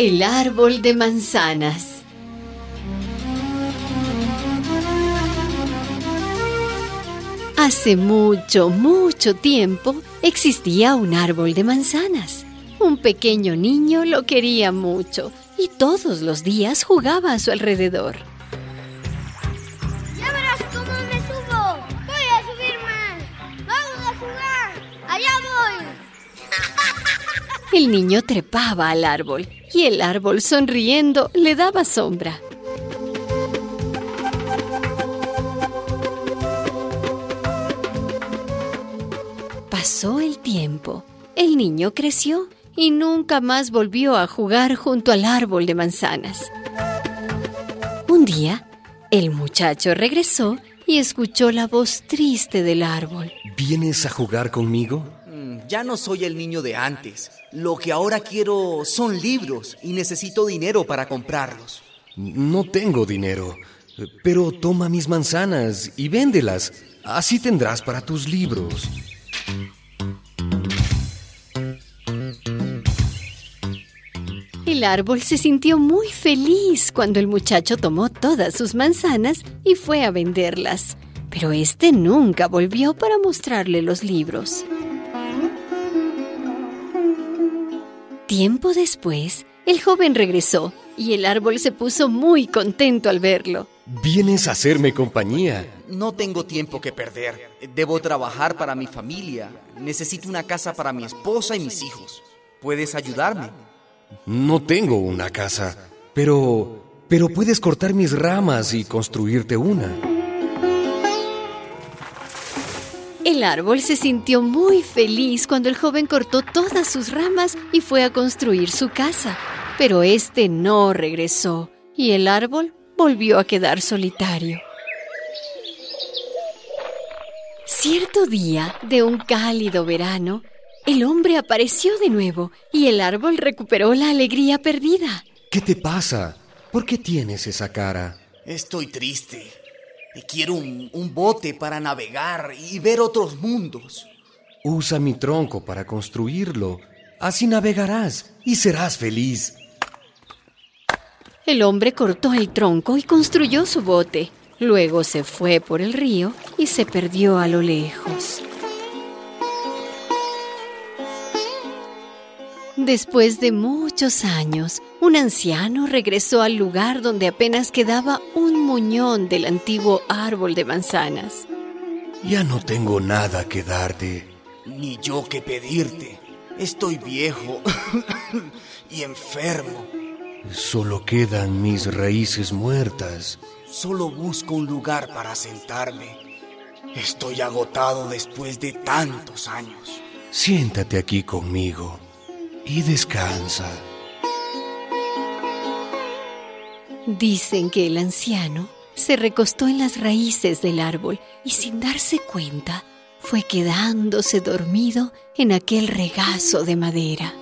El árbol de manzanas. Hace mucho, mucho tiempo existía un árbol de manzanas. Un pequeño niño lo quería mucho y todos los días jugaba a su alrededor. ¡Ya verás cómo me subo! ¡Voy a subir más! ¡Vamos a jugar! ¡Allá voy! El niño trepaba al árbol y el árbol sonriendo le daba sombra. Pasó el tiempo. El niño creció y nunca más volvió a jugar junto al árbol de manzanas. Un día, el muchacho regresó y escuchó la voz triste del árbol. ¿Vienes a jugar conmigo? Ya no soy el niño de antes. Lo que ahora quiero son libros y necesito dinero para comprarlos. No tengo dinero, pero toma mis manzanas y véndelas. Así tendrás para tus libros. El árbol se sintió muy feliz cuando el muchacho tomó todas sus manzanas y fue a venderlas. Pero este nunca volvió para mostrarle los libros. Tiempo después, el joven regresó y el árbol se puso muy contento al verlo. Vienes a hacerme compañía. No tengo tiempo que perder. Debo trabajar para mi familia. Necesito una casa para mi esposa y mis hijos. ¿Puedes ayudarme? No tengo una casa, pero... pero puedes cortar mis ramas y construirte una. El árbol se sintió muy feliz cuando el joven cortó todas sus ramas y fue a construir su casa. Pero este no regresó y el árbol volvió a quedar solitario. Cierto día de un cálido verano, el hombre apareció de nuevo y el árbol recuperó la alegría perdida. ¿Qué te pasa? ¿Por qué tienes esa cara? Estoy triste. Quiero un, un, bote para navegar y ver otros mundos. Usa mi tronco para construirlo. Así navegarás y serás feliz. El hombre cortó el tronco y construyó su bote. Luego se fue por el río y se perdió a lo lejos. Después de muchos años, un anciano regresó al lugar donde apenas quedaba un muñón del antiguo árbol de manzanas. Ya no tengo nada que darte. Ni yo que pedirte. Estoy viejo y enfermo. Solo quedan mis raíces muertas. Solo busco un lugar para sentarme. Estoy agotado después de tantos años. Siéntate aquí conmigo y descansa. Dicen que el anciano se recostó en las raíces del árbol y sin darse cuenta fue quedándose dormido en aquel regazo de madera.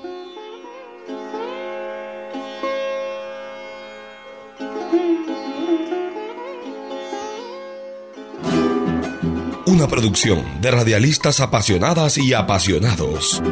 Una producción de radialistas apasionadas y apasionados.